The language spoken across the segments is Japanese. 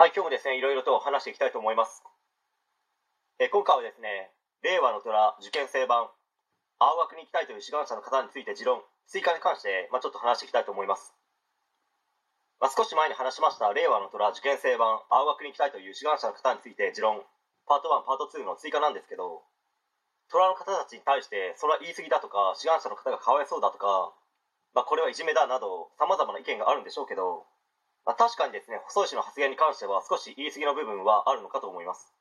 はい、今日もですね、いろいろと話していきたいと思います。え今回はですね、令和の虎受験生版、青学に行きたいという志願者の方について持論、追加に関して、まあ、ちょっと話していきたいと思います。まあ、少し前に話しました、令和の虎受験生版、青学に行きたいという志願者の方について持論、パート1、パート2の追加なんですけど、虎の方たちに対して、それは言い過ぎだとか、志願者の方がかわいそうだとか、まあ、これはいじめだなど、様々な意見があるんでしょうけど、まあ、確かにですね、細井氏の発言に関しては少し言い過ぎの部分はあるのかと思います。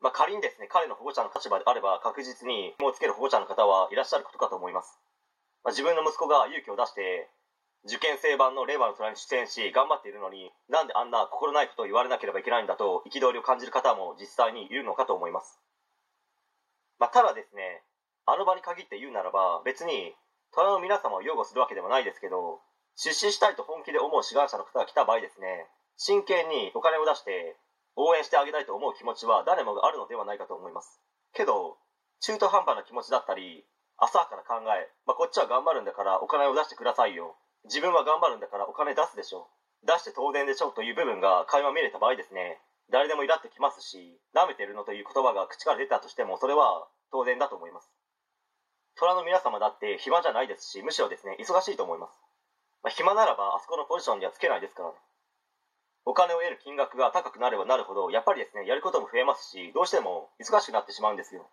まあ、仮にですね、彼の保護者の立場であれば確実にもうつける保護者の方はいらっしゃることかと思います。まあ、自分の息子が勇気を出して、受験生版の令和の虎に出演し頑張っているのになんであんな心ないことを言われなければいけないんだと憤りを感じる方も実際にいるのかと思います。まあ、ただですね、あの場に限って言うならば別に虎の皆様を擁護するわけでもないですけど出資したいと本気で思う志願者の方が来た場合ですね真剣にお金を出して応援してあげたいと思う気持ちは誰もがあるのではないかと思います。けど中途半端な気持ちだったり浅はかな考え、まあ、こっちは頑張るんだからお金を出してくださいよ。自分は頑張るんだからお金出すでしょ。出して当然でしょという部分が垣間見れた場合ですね誰でもイラってきますし舐めてるのという言葉が口から出たとしてもそれは当然だと思います。虎の皆様だって暇じゃないですしむしろですね忙しいと思います。まあ、暇ならばあそこのポジションにはつけないですからね。お金を得る金額が高くなればなるほどやっぱりですねやることも増えますしどうしても忙しくなってしまうんですよ。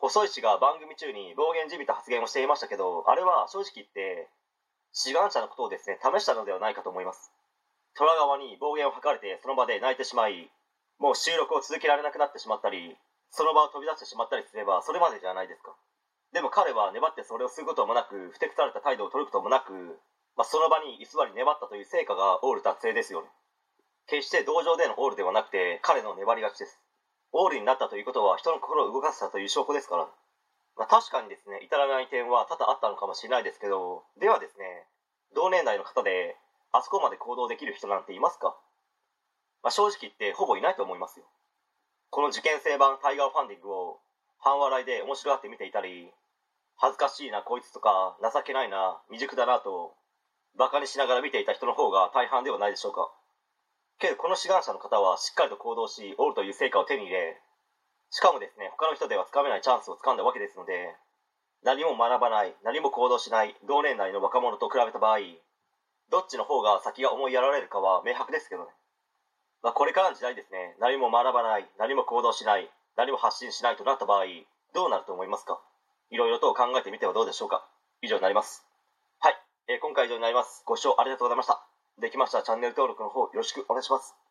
細井氏が番組中に暴言じみた発言をしていましたけどあれは正直言って志願者のことをですね試したのではないかと思います。虎側に暴言を吐かれてその場で泣いてしまいもう収録を続けられなくなってしまったりその場を飛び出してしまったりすればそれまでじゃないですか。でも彼は粘ってそれをすることもなくふてくされた態度を取ることもなくまあ、その場に居座り粘ったという成果がオール達成ですよね。決して同情でのオールではなくて彼の粘り勝ちです。オールになったということは人の心を動かせたという証拠ですから、まあ、確かにですね至らない点は多々あったのかもしれないですけどではですね同年代の方であそこまで行動できる人なんていますか、まあ、正直言ってほぼいないと思いますよ。この受験生版タイガーファンディングを半笑いで面白がって見ていたり恥ずかしいなこいつとか情けないな未熟だなとバカにしながら見ていた人の方が大半ではないでしょうか。けどこの志願者の方はしっかりと行動しオールという成果を手に入れしかもですね他の人ではつかめないチャンスをつかんだわけですので何も学ばない何も行動しない同年代の若者と比べた場合どっちの方が先が思いやられるかは明白ですけどね、まあ、これからの時代ですね何も学ばない何も行動しない何も発信しないとなった場合どうなると思いますか？いろいろと考えてみてはどうでしょうか？以上になります。えー今回以上になります。ご視聴ありがとうございました。できましたらチャンネル登録の方よろしくお願いします。